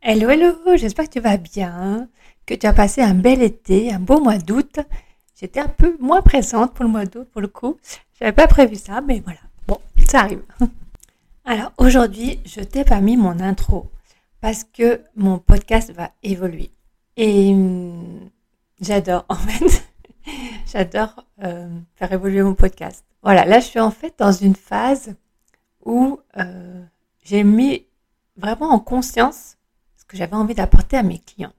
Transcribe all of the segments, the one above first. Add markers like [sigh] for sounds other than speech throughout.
Hello, hello, j'espère que tu vas bien, que tu as passé un bel été, un beau mois d'août. J'étais un peu moins présente pour le mois d'août, pour le coup. J'avais pas prévu ça, mais voilà. Bon, ça arrive. [laughs] Alors aujourd'hui, je t'ai pas mis mon intro parce que mon podcast va évoluer. Et hum, j'adore, [laughs] en fait, j'adore euh, faire évoluer mon podcast. Voilà, là je suis en fait dans une phase où euh, j'ai mis vraiment en conscience ce que j'avais envie d'apporter à mes clientes.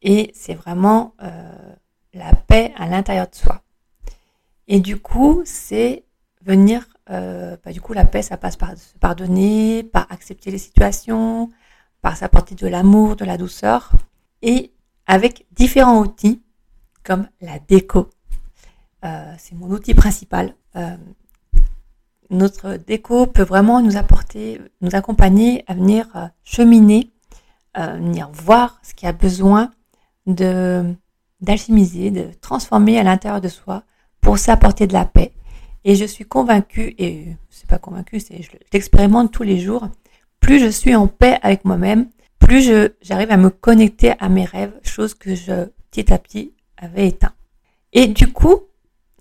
Et c'est vraiment euh, la paix à l'intérieur de soi. Et du coup, c'est venir, euh, bah, du coup, la paix, ça passe par se pardonner, par accepter les situations, par s'apporter de l'amour, de la douceur, et avec différents outils comme la déco. Euh, c'est mon outil principal. Euh, notre déco peut vraiment nous apporter, nous accompagner à venir euh, cheminer, euh, venir voir ce qui a besoin de d'alchimiser, de transformer à l'intérieur de soi pour s'apporter de la paix. Et je suis convaincue, et c'est pas convaincue, c'est je l'expérimente tous les jours. Plus je suis en paix avec moi-même, plus je j'arrive à me connecter à mes rêves, chose que je petit à petit avais éteint. Et du coup,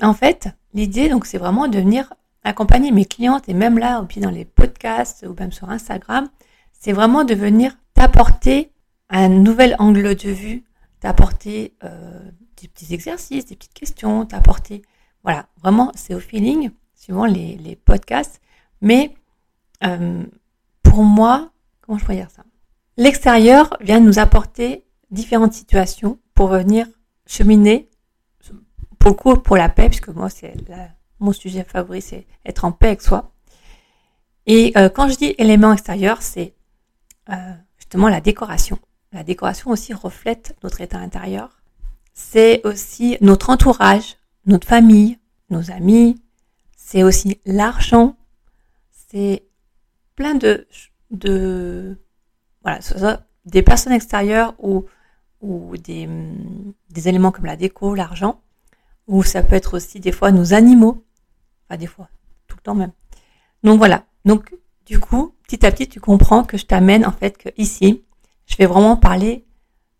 en fait, l'idée donc c'est vraiment de venir accompagner mes clientes et même là, puis dans les podcasts ou même sur Instagram, c'est vraiment de venir t'apporter un nouvel angle de vue, t'apporter euh, des petits exercices, des petites questions, t'apporter, voilà, vraiment c'est au feeling, suivant les, les podcasts, mais euh, pour moi, comment je pourrais dire ça? L'extérieur vient nous apporter différentes situations pour venir cheminer, pour le coup, pour la paix, puisque moi, c'est mon sujet favori, c'est être en paix avec soi. Et euh, quand je dis élément extérieur, c'est euh, justement la décoration. La décoration aussi reflète notre état intérieur. C'est aussi notre entourage, notre famille, nos amis. C'est aussi l'argent. C'est plein de, de voilà, des personnes extérieures ou, ou des, des éléments comme la déco, l'argent. Ou ça peut être aussi des fois nos animaux des fois, tout le temps même. Donc voilà. Donc du coup, petit à petit, tu comprends que je t'amène en fait que ici, je vais vraiment parler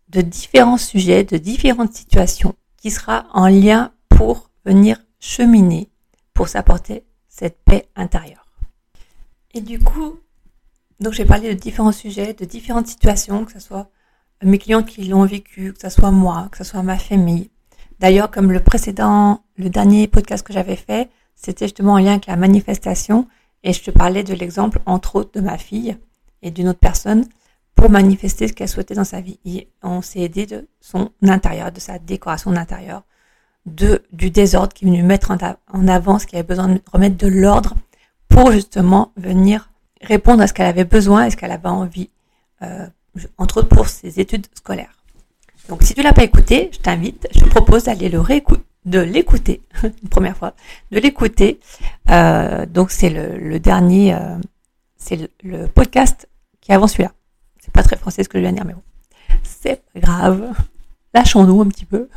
de différents sujets, de différentes situations qui sera en lien pour venir cheminer, pour s'apporter cette paix intérieure. Et du coup, donc j'ai parlé de différents sujets, de différentes situations, que ce soit mes clients qui l'ont vécu, que ce soit moi, que ce soit ma famille. D'ailleurs, comme le précédent, le dernier podcast que j'avais fait, c'était justement en lien avec la manifestation et je te parlais de l'exemple entre autres de ma fille et d'une autre personne pour manifester ce qu'elle souhaitait dans sa vie. On s'est aidé de son intérieur, de sa décoration d'intérieur, de du désordre qui est venu mettre en, avant ce qu'il avait besoin de remettre de l'ordre pour justement venir répondre à ce qu'elle avait besoin et ce qu'elle avait envie, euh, entre autres pour ses études scolaires. Donc si tu l'as pas écouté, je t'invite, je te propose d'aller le réécouter de l'écouter, [laughs] une première fois, de l'écouter. Euh, donc c'est le, le, dernier, euh, c'est le, podcast qui avance celui-là. C'est pas très français ce que je viens de dire, mais bon, c'est pas grave. Lâchons-nous un petit peu.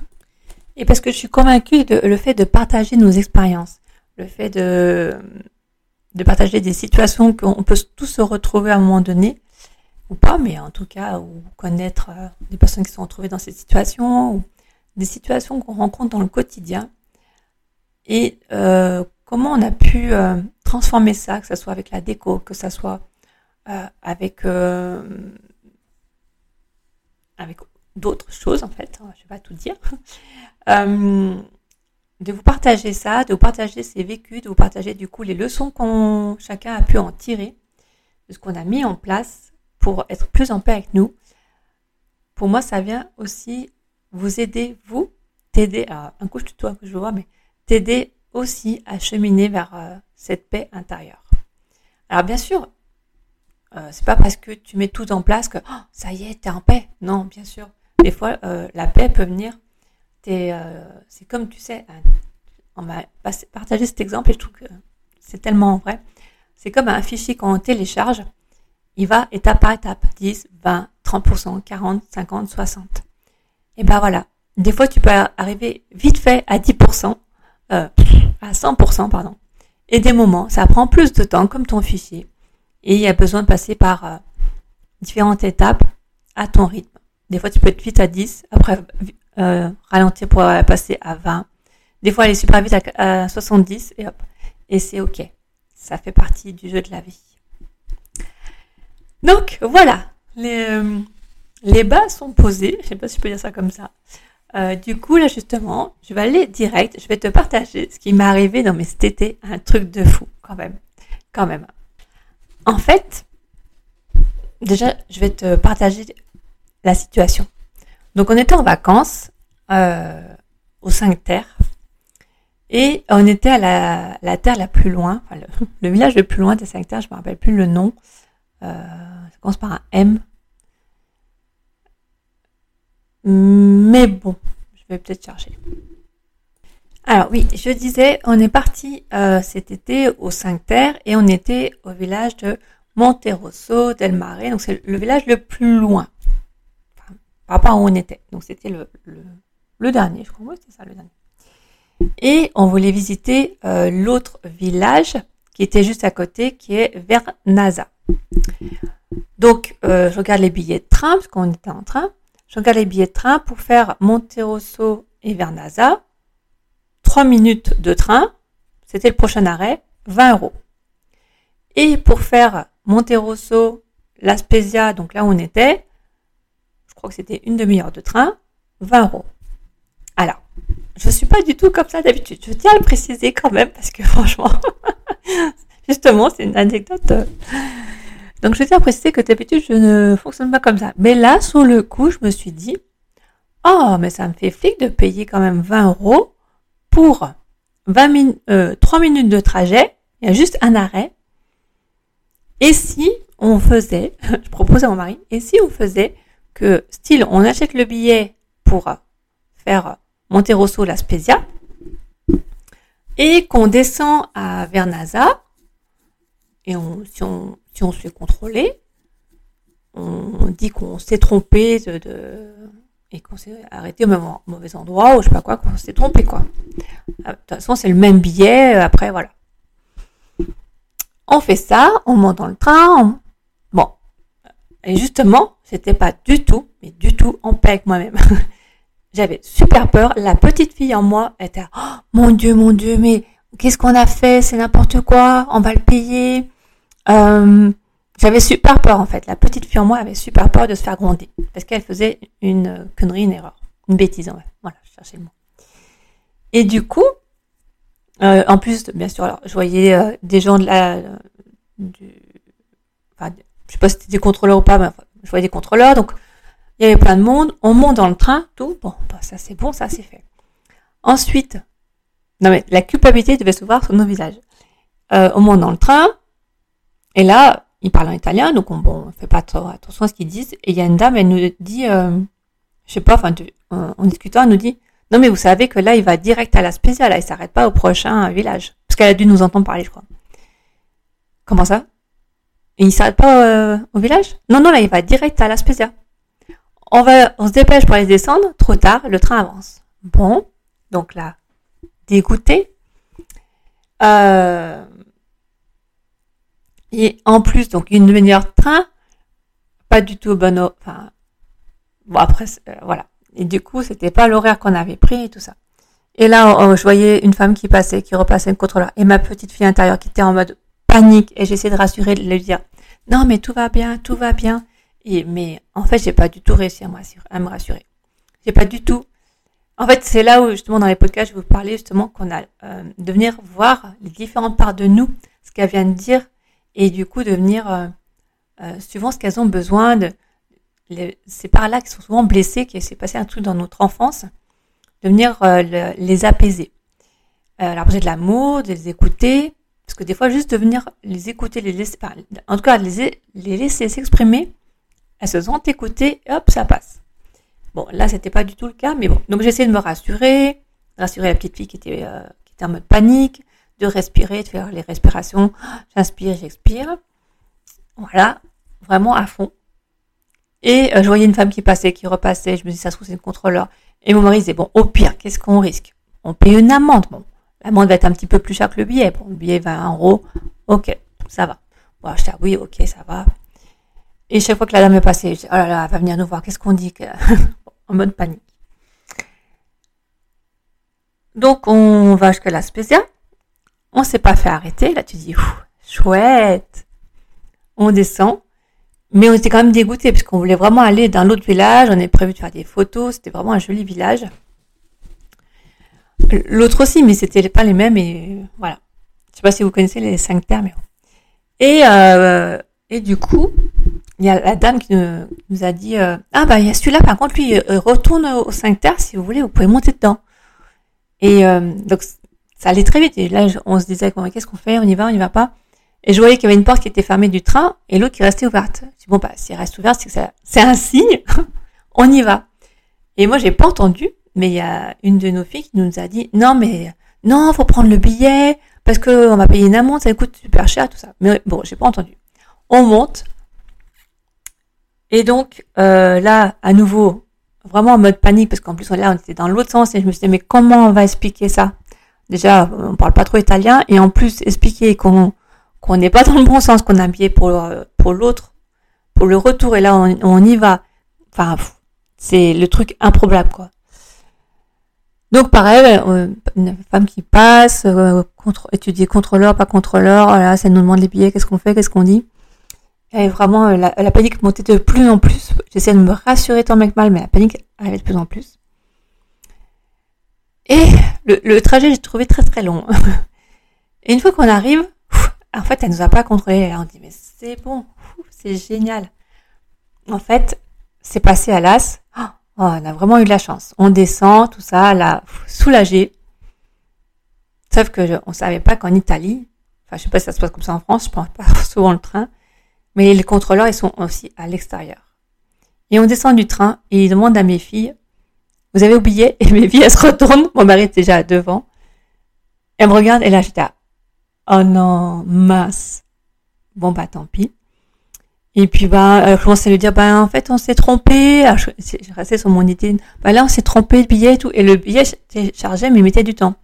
Et parce que je suis convaincue de le fait de partager nos expériences, le fait de de partager des situations qu'on peut tous se retrouver à un moment donné, ou pas, mais en tout cas, ou connaître euh, des personnes qui sont retrouvées dans cette situation, ou des situations qu'on rencontre dans le quotidien et euh, comment on a pu euh, transformer ça, que ce soit avec la déco, que ce soit euh, avec avec d'autres choses en fait, je vais pas tout dire, [laughs] de vous partager ça, de vous partager ces vécus, de vous partager du coup les leçons qu'on chacun a pu en tirer, de ce qu'on a mis en place pour être plus en paix avec nous. Pour moi, ça vient aussi vous aider, vous, t'aider, à un coup je tutoie, que je vois, mais t'aider aussi à cheminer vers euh, cette paix intérieure. Alors bien sûr, euh, c'est pas parce que tu mets tout en place que oh, ça y est, t'es en paix. Non, bien sûr. Des fois, euh, la paix peut venir. C'est comme tu sais, on m'a partagé cet exemple et je trouve que c'est tellement vrai. C'est comme un fichier qu'on télécharge, il va étape par étape, 10, 20, 30%, 40, 50, 60. Et ben voilà, des fois tu peux arriver vite fait à 10%, euh, à 100%, pardon. Et des moments, ça prend plus de temps, comme ton fichier. Et il y a besoin de passer par euh, différentes étapes à ton rythme. Des fois, tu peux être vite à 10, après euh, ralentir pour passer à 20. Des fois, aller super vite à, 70 et hop. Et c'est ok. Ça fait partie du jeu de la vie. Donc voilà, les, euh, les bas sont posés. Je sais pas si je peux dire ça comme ça. Euh, du coup, là justement, je vais aller direct. Je vais te partager ce qui m'est arrivé dans mes été un truc de fou quand même, quand même. En fait, déjà, je vais te partager la situation. Donc, on était en vacances euh, aux cinq terres et on était à la, terre la plus loin, [laughs] le, village le plus loin des cinq terres, je me rappelle plus le nom. Euh, ça commence par un M. Mais bon, je vais peut-être chercher. Alors oui, je disais, on est parti euh, cet été aux cinq terres et on était au village de Monterosso del Mare, donc c'est le village le plus loin par rapport où on était. Donc c'était le, le, dernier, je crois, oui, c'est ça le dernier. Et on voulait visiter euh, l'autre village qui était juste à côté, qui est Vernaza. Donc, euh, je regarde les billets de train, parce qu'on était en train. Je regarde les billets de train pour faire Monterosso et Vernaza. 3 minutes de train, c'était le prochain arrêt, 20 euros. Et pour faire Monterosso, La Spezia, donc là où on était, je crois que c'était une demi-heure de train, 20 euros. Alors, je suis pas du tout comme ça d'habitude. Je tiens à le préciser quand même parce que [laughs] franchement, justement, c'est une anecdote. Euh. Donc, je tiens à préciser que d'habitude, je ne fonctionne pas comme ça. Mais là, sur le coup, je me suis dit, oh, mais ça me fait flic de payer quand même 20 euros pour 20 min 3 minutes de trajet. Il y a juste un arrêt. Et si on faisait, [laughs] je propose à mon mari, et si on faisait que, style, on achète le billet pour faire Monterosso La Spezia, et qu'on descend à Vernaza, et si, on, si on se fait contrôler, on dit qu'on s'est trompé et qu'on s'est arrêté au mauvais endroit, ou je sais pas quoi, qu'on s'est trompé, quoi. Ah, de toute façon, c'est le même billet, euh, après, voilà. On fait ça, on monte dans le train, bon. Et justement, c'était pas du tout, mais du tout en paix avec moi-même. [laughs] J'avais super peur. La petite fille en moi était, oh, mon Dieu, mon Dieu, mais qu'est-ce qu'on a fait C'est n'importe quoi. On va le payer. Euh, j'avais super peur en fait. La petite fille en moi avait super peur de se faire gronder parce qu'elle faisait une connerie, une erreur, une bêtise. En fait. Voilà, je cherchais le mot. Et du coup, euh, en plus, bien sûr, alors, je voyais euh, des gens de la, du, enfin, je sais pas si c'était des contrôleurs ou pas, mais je voyais des contrôleurs, donc il y avait plein de monde, on monte dans le train, tout, bon, bah, ça c'est bon, ça c'est fait. Ensuite, non mais la culpabilité devait se voir sur nos visages. Euh, on monte dans le train, et là, ils parlent en italien, donc on, bon, on fait pas trop attention à ce qu'ils disent, et il y a une dame, elle nous dit, euh, je sais pas, enfin, en, discutant, elle nous dit, non mais vous savez que là, il va direct à la spéciale, là, il s'arrête pas au prochain village. Parce qu'elle a dû nous entendre parler, je crois. Comment ça? Et il s'arrête pas euh, au village? Non, non, là, il va direct à la spéciale on va, on se dépêche pour aller descendre, trop tard, le train avance. Bon, donc là, dégoûté. Euh, et en plus, donc une demi-heure de train, pas du tout bon, enfin, bon après, euh, voilà. Et du coup, c'était pas l'horaire qu'on avait pris et tout ça. Et là, je voyais une femme qui passait, qui repassait le contrôleur, et ma petite fille intérieure qui était en mode panique, et j'essayais de rassurer, de lui dire, non mais tout va bien, tout va bien. Et, mais en fait, j'ai pas du tout réussi à me rassurer. À me rassurer. J'ai pas du tout. En fait, c'est là où justement dans les podcasts, je vous parlais justement qu'on a euh, de venir voir les différentes parts de nous, ce qu'elles viennent dire, et du coup de venir euh, euh, suivant ce qu'elles ont besoin de. ces parts-là qui sont souvent blessées, qui s'est passé un truc dans notre enfance, de venir les apaiser. leur poser de l'amour, de les écouter, parce que des fois juste de venir les écouter, les en tout cas les, les laisser s'exprimer, elles se sentent écoutées, et hop, ça passe. Bon, là, c'était pas du tout le cas, mais bon. Donc, j'essaie de me rassurer, rassurer la petite fille qui était, euh, qui était en mode panique, de respirer, de faire les respirations. J'inspire, j'expire. Voilà, vraiment à fond. Et euh, je voyais une femme qui passait, qui repassait. Je me dis, ça se trouve, c'est une contrôleur. Et mon mari disait, bon, au pire, qu'est-ce qu'on risque? On paye une amende. Bon, l'amende va être un petit peu plus cher que le billet. Bon, le billet 20 euros. Ok, ça va. Bon, je dis, oui, ok, ça va. Et chaque fois que la dame est passée, je dis, oh là là, elle va venir nous voir, qu'est-ce qu'on dit [laughs] En mode panique. Donc, on va jusqu'à la Spezia. On s'est pas fait arrêter. Là, tu dis, chouette. On descend. Mais on était quand même dégoûtés parce qu'on voulait vraiment aller dans l'autre village. On avait prévu de faire des photos. C'était vraiment un joli village. L'autre aussi, mais c'était pas les mêmes et voilà. Je sais pas si vous connaissez les cinq terres, mais et euh, et du coup, il y a la dame qui nous, a dit euh, ah bah il y a celui-là par contre lui euh, retourne aux cinq terres si vous voulez, vous pouvez monter dedans. Et donc ça allait très vite. Et là on se disait qu'est-ce qu'on fait? On y va On y va pas Et je voyais qu'il y avait une porte qui était fermée du train et l'autre qui restait ouverte. Je dis bon bah si elle reste ouverte, c'est c'est un signe. [laughs] on y va. Et moi j'ai pas entendu mais il y a une de nos filles qui nous a dit non mais non faut prendre le billet parce que on va payer une amende ça coûte super cher tout ça mais bon j'ai pas entendu on monte et donc euh, là à nouveau vraiment en mode panique parce qu'en plus là on était dans l'autre sens et je me suis dit mais comment on va expliquer ça? Déjà on parle pas trop italien et en plus expliquer qu'on qu'on n'est pas dans le bon sens qu'on a un billet pour pour l'autre pour le retour et là on, y va enfin c'est le truc improbable quoi donc pareil, euh, une femme qui passe, euh, étudier contrôleur, pas contrôleur, voilà, ça nous demande les billets, qu'est-ce qu'on fait, qu'est-ce qu'on dit? Et vraiment, euh, la, panique montait de plus en plus. J'essaie de me rassurer tant mec mal, mais la panique allait de plus en plus. Et le, trajet, j'ai trouvé très très long. Et [laughs] une fois qu'on arrive, en fait, elle nous a pas contrôlé. on dit, mais c'est bon, c'est génial. En fait, c'est passé à l'as. Oh, Oh, on a vraiment eu de la chance. On descend, tout ça, là, soulagé. Sauf que je, on savait pas qu'en Italie, enfin, je sais pas si ça se passe comme ça en France, je prends pas [laughs] souvent le train, mais les contrôleurs, ils sont aussi à l'extérieur. Et on descend du train et ils demandent à mes filles, vous avez oublié? Et mes filles, elles se retournent. Mon mari est déjà devant. Elle me regarde et là, j'étais oh non, mince. Bon, bah, tant pis. Et puis bah, elle commençait à lui dire bah en fait on s'est trompé. je, restais sur mon idée. Bah là on s'est trompé le billet et tout. Et le billet était chargé mais il mettait du temps.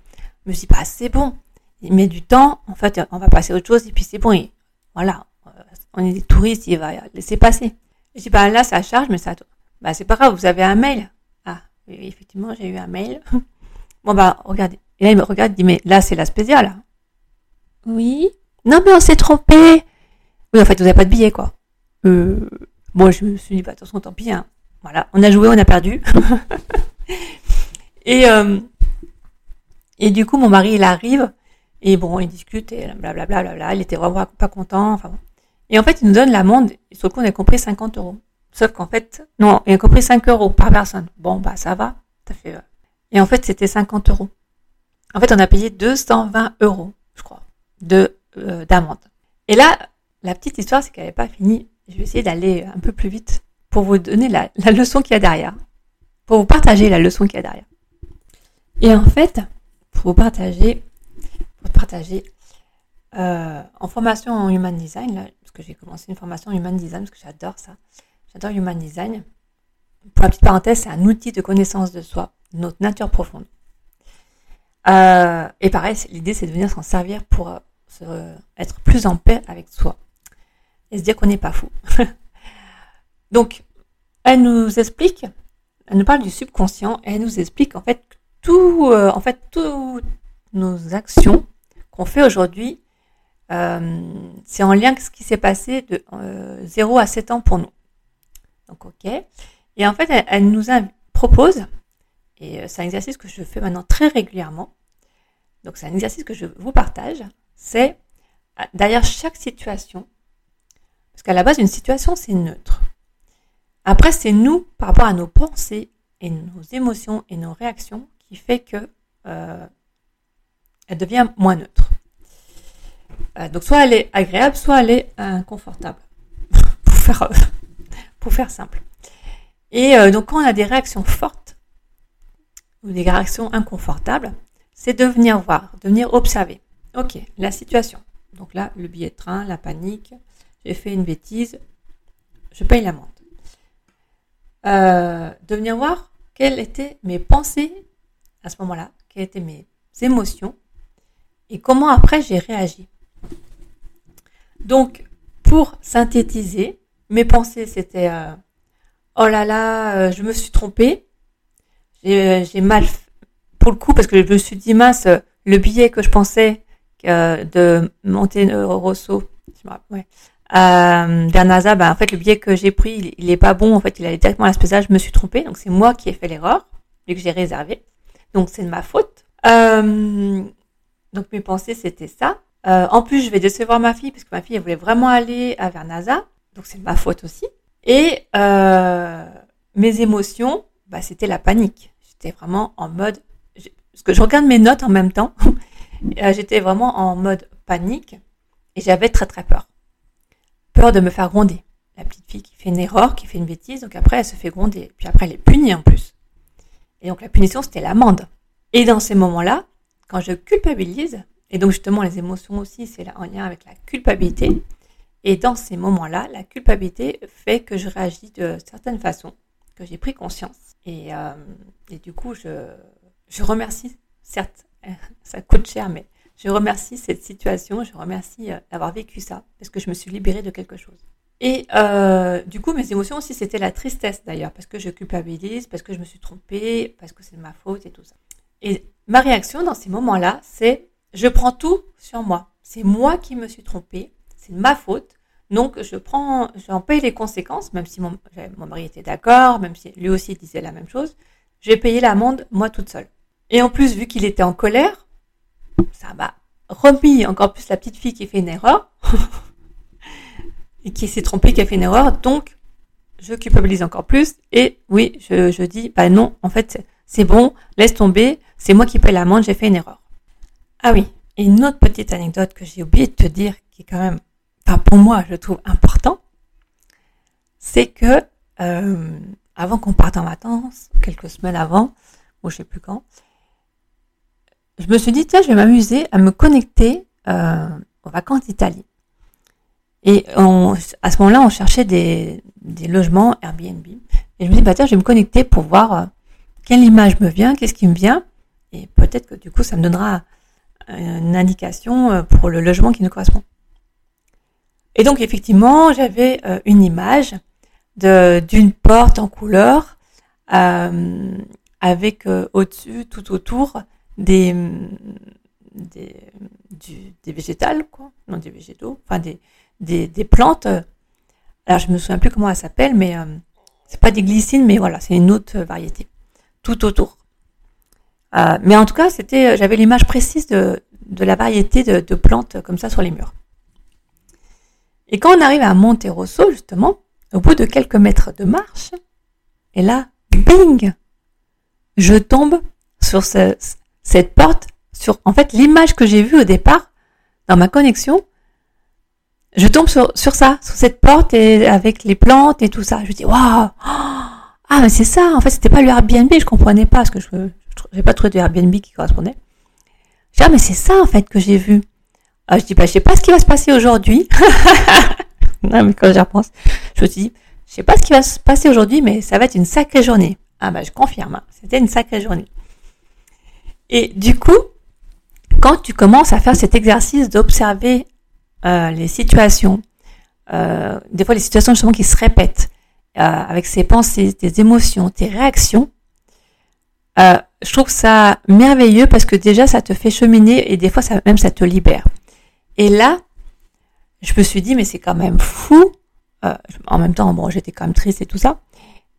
Je me suis dit bah c'est bon. Il met du temps. En fait on va passer à autre chose et puis c'est bon. Et voilà. On est des touristes, il va laisser passer. Je dis bah là ça charge mais ça. Bah c'est pas grave. Vous avez un mail. Effectivement j'ai eu un mail. [laughs] bon bah regardez. Et là il me regarde, il dit mais là c'est la spéciale. Oui. Non mais on s'est trompé. Oui en fait vous avez pas de billet quoi. Euh, moi, je me suis dit, bah, attention, tant pis. Hein. Voilà, on a joué, on a perdu. [laughs] et, euh, et du coup, mon mari, il arrive. Et bon, il discute et blablabla. Bla, bla, il était vraiment pas content. Enfin, Et en fait, il nous donne l'amende. Sur le coup, on a compris 50 euros. Sauf qu'en fait, non, il a compris 5 euros par personne. Bon, bah, ça va. Ça fait, euh. Et en fait, c'était 50 euros. En fait, on a payé 220 euros, je crois, euh, d'amende. Et là, la petite histoire, c'est qu'elle n'avait pas fini je vais essayer d'aller un peu plus vite pour vous donner la, leçon qu'il y a derrière, pour vous partager la leçon qu'il y a derrière. Et en fait, pour vous partager, pour partager euh, en formation en Human Design, parce que j'ai commencé une formation en Human Design, parce que j'adore ça, j'adore Human Design. Pour la petite parenthèse, c'est un outil de connaissance de soi, de notre nature profonde. Euh, et pareil, l'idée c'est de venir s'en servir pour euh, être plus en paix avec soi et se dire qu'on n'est pas fou. [laughs] Donc, elle nous explique, elle nous parle du subconscient et elle nous explique en fait tout, euh, en fait toutes nos actions qu'on fait aujourd'hui, euh, c'est en lien avec ce qui s'est passé de 0 euh, à 7 ans pour nous. Donc, ok. Et en fait, elle, nous propose, et c'est un exercice que je fais maintenant très régulièrement, donc c'est un exercice que je vous partage, c'est derrière chaque situation, parce qu'à la base, une situation, c'est neutre. Après, c'est nous, par rapport à nos pensées et nos émotions et nos réactions, qui fait que euh, elle devient moins neutre. Euh, donc, soit elle est agréable, soit elle est inconfortable. [laughs] pour, faire, pour faire simple. Et euh, donc, quand on a des réactions fortes ou des réactions inconfortables, c'est de venir voir, de venir observer. Ok, la situation. Donc là, le billet de train, la panique, j'ai fait une bêtise, je paye l'amende. Euh, de venir voir quelles étaient mes pensées à ce moment-là, quelles étaient mes émotions et comment après j'ai réagi. Donc, pour synthétiser, mes pensées, c'était euh, oh là là, euh, je me suis trompée. J'ai mal pour le coup parce que je me suis dit mince, le billet que je pensais de monter Rosso, euh, NASA, ben, en fait, le billet que j'ai pris, il, est pas bon. En fait, il allait directement à la Je me suis trompée. Donc, c'est moi qui ai fait l'erreur, vu que j'ai réservé. Donc, c'est de ma faute. Euh, donc, mes pensées, c'était ça. Euh, en plus, je vais décevoir ma fille parce que ma fille, voulait vraiment aller à NASA. Donc, c'est ma faute aussi. Et euh, mes émotions, bah, c'était la panique. J'étais vraiment en mode... Parce que je regarde mes notes en même temps. [laughs] Euh, j'étais vraiment en mode panique. Et j'avais très très peur. Peur de me faire gronder. La petite fille qui fait une erreur, qui fait une bêtise, donc après elle se fait gronder. Puis après elle est punie en plus. Et donc la punition c'était l'amende. Et dans ces moments-là, quand je culpabilise, et donc justement les émotions aussi, c'est en lien avec la culpabilité. Et dans ces moments-là, la culpabilité fait que je réagis de certaines façons, que j'ai pris conscience. Et, euh, du coup, je, je remercie, certes, [laughs] ça coûte cher, mais je remercie cette situation, je remercie euh, d'avoir vécu ça, parce que je me suis libérée de quelque chose. Et euh, du coup, mes émotions aussi, c'était la tristesse d'ailleurs, parce que je culpabilise, parce que je me suis trompée, parce que c'est de ma faute et tout ça. Et ma réaction dans ces moments-là, c'est je prends tout sur moi. C'est moi qui me suis trompée, c'est ma faute. Donc je prends, j'en paye les conséquences, même si mon, mari était d'accord, même si lui aussi disait la même chose. Je vais payer l'amende moi toute seule. Et en plus, vu qu'il était en colère, ça m'a remis encore plus la petite fille qui fait une erreur [laughs] et qui s'est trompée, qui a fait une erreur. Donc, je culpabilise encore plus. Et oui, je, je dis, bah non, en fait, c'est bon, laisse tomber, c'est moi qui paye l'amende, j'ai fait une erreur. Ah oui, et une autre petite anecdote que j'ai oublié de te dire, qui est quand même, enfin pour moi, je trouve important, c'est que euh, avant qu'on parte en vacances, quelques semaines avant, ou je sais plus quand, je me suis dit, tiens, je vais m'amuser à me connecter euh, aux vacances d'Italie. Et à ce moment-là, on cherchait des, des, logements Airbnb. Et je me dis, bah tiens, je vais me connecter pour voir euh, quelle image me vient, qu'est-ce qui me vient, et peut-être que du coup, ça me donnera une indication euh, pour le logement qui nous correspond. Et donc, effectivement, j'avais euh, une image d'une porte en couleur euh, avec au-dessus, tout autour, des, des, végétales, quoi, non des végétaux, enfin des, des, des plantes. Alors, je me souviens plus comment elle s'appelle, mais c'est pas des glycines, mais voilà, c'est une autre variété tout autour. Euh, mais en tout cas, c'était, j'avais l'image précise de, de la variété de, plantes comme ça sur les murs. Et quand on arrive à Monterosso, justement, au bout de quelques mètres de marche, et là, bing, je tombe sur ce, cette porte, sur en fait l'image que j'ai vue au départ dans ma connexion. Je tombe sur, sur ça, sur cette porte et avec les plantes et tout ça. Je dis waouh, ah, mais c'est ça, en fait, c'était pas le Airbnb, je comprenais pas, parce que je n'ai pas trouvé de Airbnb qui correspondait. Je dis, ah, mais c'est ça, en fait, que j'ai vu. Ah, je dis, bah, je sais pas ce qui va se passer aujourd'hui. [laughs] non, mais quand j'y repense, je me suis dit, je sais pas ce qui va se passer aujourd'hui, mais ça va être une sacrée journée. Ah, bah, je confirme, hein, c'était une sacrée journée. Et du coup, quand tu commences à faire cet exercice d'observer euh, les situations, euh, des fois les situations justement qui se répètent, euh, avec ses pensées, tes émotions, tes réactions, euh, je trouve ça merveilleux parce que déjà ça te fait cheminer et des fois ça, même ça te libère. Et là, je me suis dit mais c'est quand même fou. Euh, en même temps, bon, j'étais quand même triste et tout ça.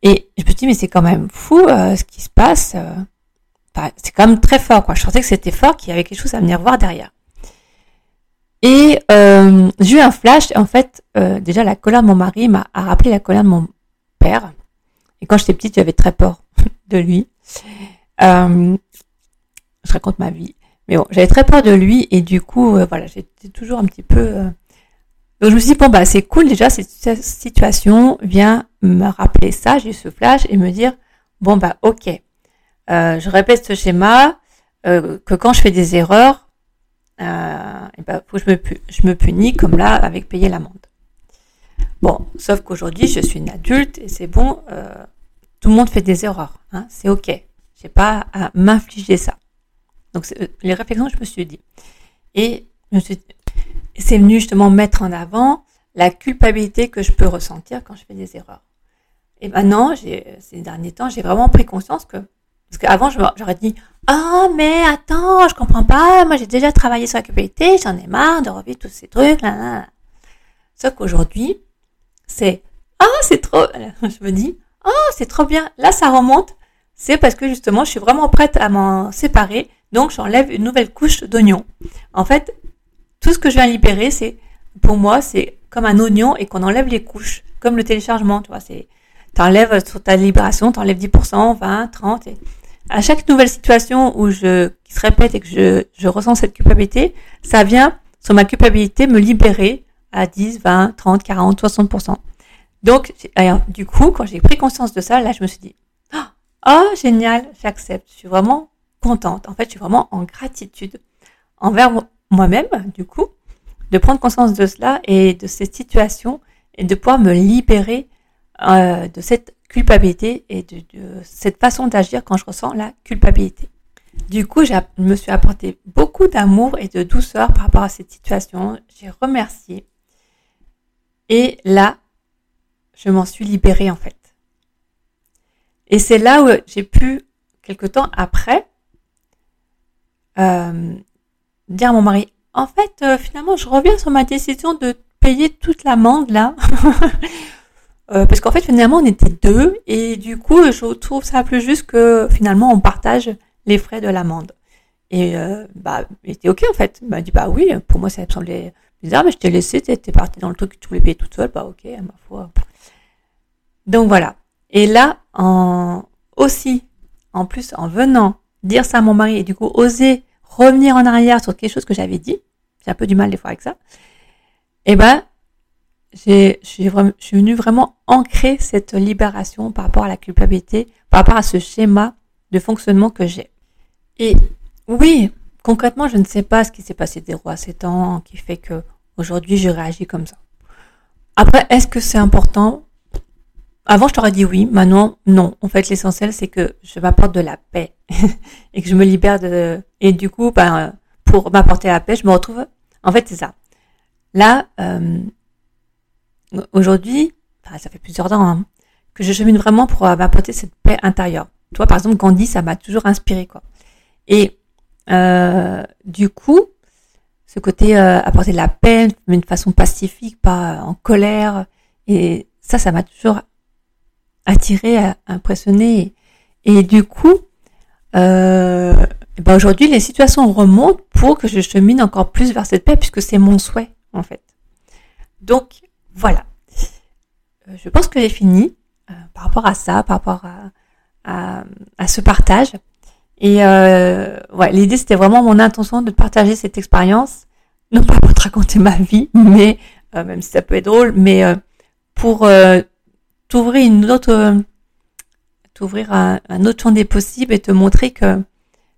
Et je me suis dit mais c'est quand même fou euh, ce qui se passe. Euh, c'est quand même très fort quoi. Je sentais que c'était fort, qu'il y avait quelque chose à venir voir derrière. Et j'ai eu un flash. En fait, déjà la colère de mon mari m'a rappelé la colère de mon père. Et quand j'étais petite, j'avais très peur [laughs] de lui. Je raconte ma vie. Mais bon, j'avais très peur de lui et du coup, euh, voilà, j'étais toujours un petit peu... Euh, donc je me suis dit, bon, bah c'est cool déjà, cette situation vient me rappeler ça, j'ai eu ce flash et me dire, bon, bah ok, je répète ce schéma, que quand je fais des erreurs, euh, et ben, faut que je me, punis comme là avec payer l'amende. Bon, sauf qu'aujourd'hui, je suis une adulte et c'est bon, euh, tout le monde fait des erreurs, hein, c'est ok. J'ai pas à m'infliger ça. Donc, euh, les réflexions, je me suis dit. Et c'est venu justement mettre en avant la culpabilité que je peux ressentir quand je fais des erreurs. Et maintenant, ces derniers temps, j'ai vraiment pris conscience que, parce qu'avant, j'aurais dit, ah, oh, mais attends, je comprends pas, moi j'ai déjà travaillé sur la culpabilité, j'en ai marre de revivre tous ces trucs. Sauf qu'aujourd'hui, c'est, ah, oh, c'est trop, je me dis, oh, c'est trop bien, là, ça remonte, c'est parce que justement, je suis vraiment prête à m'en séparer, donc j'enlève une nouvelle couche d'oignon. En fait, tout ce que je viens libérer, c'est, pour moi, c'est comme un oignon et qu'on enlève les couches, comme le téléchargement, tu vois, c'est, t'enlèves sur ta libération, t'enlèves 10%, 20, 30, et à chaque nouvelle situation où je, qui se répète et que je, je ressens cette culpabilité, ça vient sur ma culpabilité me libérer à 10, 20, 30, 40, 60%. Donc, du coup, quand j'ai pris conscience de ça, là, je me suis dit, oh, génial, j'accepte, je suis vraiment contente. En fait, je suis vraiment en gratitude envers moi-même, du coup, de prendre conscience de cela et de cette situation et de pouvoir me libérer euh, de cette culpabilité et de, cette façon d'agir quand je ressens la culpabilité. Du coup, je me suis apporté beaucoup d'amour et de douceur par rapport à cette situation. J'ai remercié. Et là, je m'en suis libérée en fait. Et c'est là où j'ai pu, quelque temps après, euh, dire à mon mari, en fait, euh, finalement, je reviens sur ma décision de payer toute l'amende là. [laughs] Euh, parce qu'en fait, finalement, on était deux et du coup, je trouve ça plus juste que finalement, on partage les frais de l'amende. Et euh, bah, il était ok en fait. Il m'a dit bah oui, pour moi ça me semblait bizarre, mais je t'ai laissé, t'es parti dans le truc tu voulais payer toute seule, bah ok, à ma foi. Donc voilà. Et là, en aussi, en plus, en venant dire ça à mon mari et du coup oser revenir en arrière sur quelque chose que j'avais dit, j'ai un peu du mal des fois avec ça. Et eh ben, j'ai, je suis venue vraiment ancrer cette libération par rapport à la culpabilité, par rapport à ce schéma de fonctionnement que j'ai. Et oui, concrètement, je ne sais pas ce qui s'est passé des rois ces temps qui fait que aujourd'hui je réagis comme ça. Après, est-ce que c'est important? Avant, je t'aurais dit oui. Maintenant, non. En fait, l'essentiel, c'est que je m'apporte de la paix [laughs] et que je me libère de. Et du coup, ben, pour m'apporter la paix, je me retrouve. En fait, c'est ça. Là, euh, aujourd'hui, enfin, ça fait plusieurs temps hein, que je chemine vraiment pour euh, m'apporter cette paix intérieure. Toi, par exemple, Gandhi, ça m'a toujours inspiré, quoi. Et euh, du coup, ce côté euh, apporter de la paix, mais de façon pacifique, pas en colère, et ça, ça m'a toujours attiré, impressionné. Et, du coup, euh, ben aujourd'hui, les situations remontent pour que je chemine encore plus vers cette paix, puisque c'est mon souhait, en fait. Donc, voilà. Euh, je pense que j'ai fini euh, par rapport à ça, par rapport à, à, ce partage. Et euh, ouais, l'idée c'était vraiment mon intention de partager cette expérience, non pas pour te raconter ma vie, [laughs] mais même si ça peut être drôle, mais pour t'ouvrir une autre, t'ouvrir un, un, autre champ des possibles et te montrer que,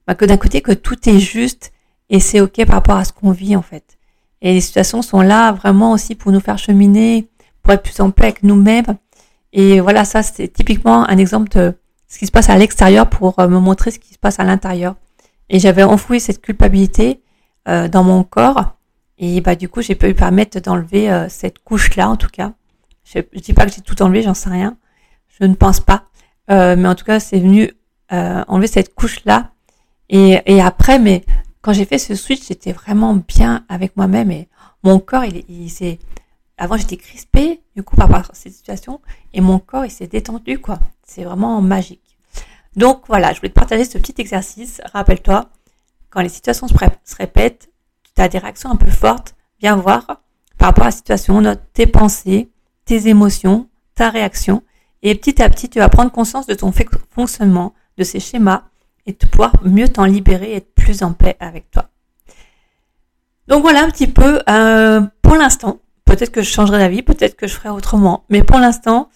bah, que d'un côté que tout est juste et c'est ok par rapport à ce qu'on vit en fait. Et les situations sont là vraiment aussi pour nous faire cheminer, pour être plus en paix avec nous-mêmes. Et voilà, ça c'est typiquement un exemple de ce qui se passe à l'extérieur pour euh, me montrer ce qui se passe à l'intérieur. Et j'avais enfoui cette culpabilité euh, dans mon corps. Et bah du coup, j'ai pu permettre d'enlever euh, cette couche-là, en tout cas. Je, je dis pas que j'ai tout enlevé, j'en sais rien. Je ne pense pas. mais en tout cas, c'est venu enlever cette couche-là. Et, et après, mais quand j'ai fait ce switch, j'étais vraiment bien avec moi-même et mon corps, il, il s'est, avant j'étais crispée, du coup, par rapport à cette situation, et mon corps, il s'est détendu, quoi. C'est vraiment magique. Donc voilà, je voulais te partager ce petit exercice. Rappelle-toi, quand les situations se, se répètent, tu as des réactions un peu fortes, viens voir par rapport à la situation, note tes pensées, tes émotions, ta réaction, et petit à petit, tu vas prendre conscience de ton fonctionnement, de ces schémas, et de pouvoir mieux t'en libérer et être plus en paix avec toi. Donc voilà un petit peu euh, pour l'instant. Peut-être que je changerai d'avis, peut-être que je ferai autrement. Mais pour l'instant,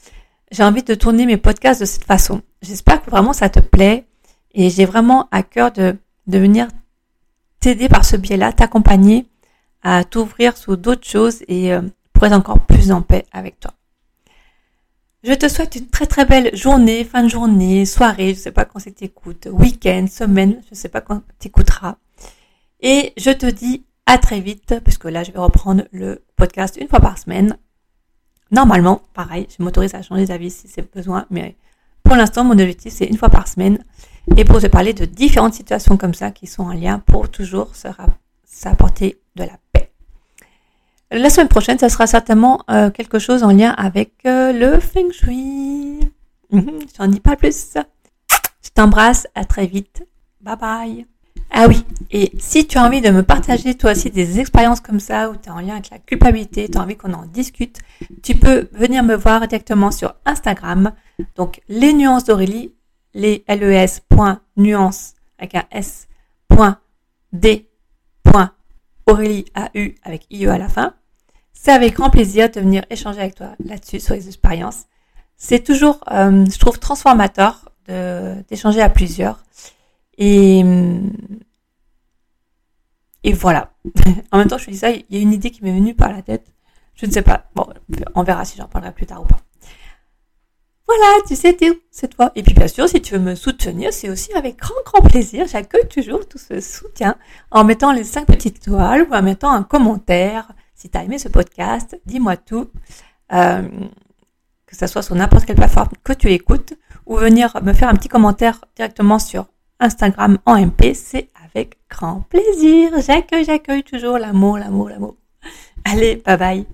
j'ai envie de tourner mes podcasts de cette façon. J'espère que vraiment ça te plaît et j'ai vraiment à cœur de, de venir t'aider par ce biais-là, t'accompagner à t'ouvrir sur d'autres choses et euh, pour être encore plus en paix avec toi. Je te souhaite une très très belle journée, fin de journée, soirée, je sais pas quand c'est que t'écoutes, week-end, semaine, je sais pas quand t'écouteras. Et je te dis à très vite, parce que là je vais reprendre le podcast une fois par semaine. normalement, pareil, je m'autorise à changer d'avis si c'est besoin, mais pour l'instant, mon objectif, c'est une fois par semaine. Et pour te parler de différentes situations comme ça qui sont en lien pour toujours s'apporter de la paix. La semaine prochaine, ça sera certainement euh, quelque chose en lien avec euh, le feng shui. Mhm, j'en dis pas plus. Je t'embrasse, à très vite. Bye bye. Ah oui, et si tu as envie de me partager toi aussi des expériences comme ça, où tu es en lien avec la culpabilité, tu as envie qu'on en discute, tu peux venir me voir directement sur Instagram. Donc les nuances d'Aurélie, les les nuances avec un s Aurélie AU avec IE à la fin. C'est avec grand plaisir de venir échanger avec toi là-dessus sur les expériences. C'est toujours, euh, je trouve, transformateur d'échanger à plusieurs. Et, et voilà. [laughs] en même temps, je te dis ça, il y a une idée qui m'est venue par la tête. Je ne sais pas. Bon, on verra si j'en parlerai plus tard ou pas. Voilà, tu sais, c'est toi. Et puis bien sûr, si tu veux me soutenir, c'est aussi avec grand, grand plaisir. J'accueille toujours tout ce soutien en mettant les cinq petites toiles ou en mettant un commentaire. Si tu as aimé ce podcast, dis-moi tout. Euh, que ce soit sur n'importe quelle plateforme que tu écoutes, ou venir me faire un petit commentaire directement sur Instagram en MP, c'est avec grand plaisir. J'accueille, j'accueille toujours l'amour, l'amour, l'amour. Allez, bye bye.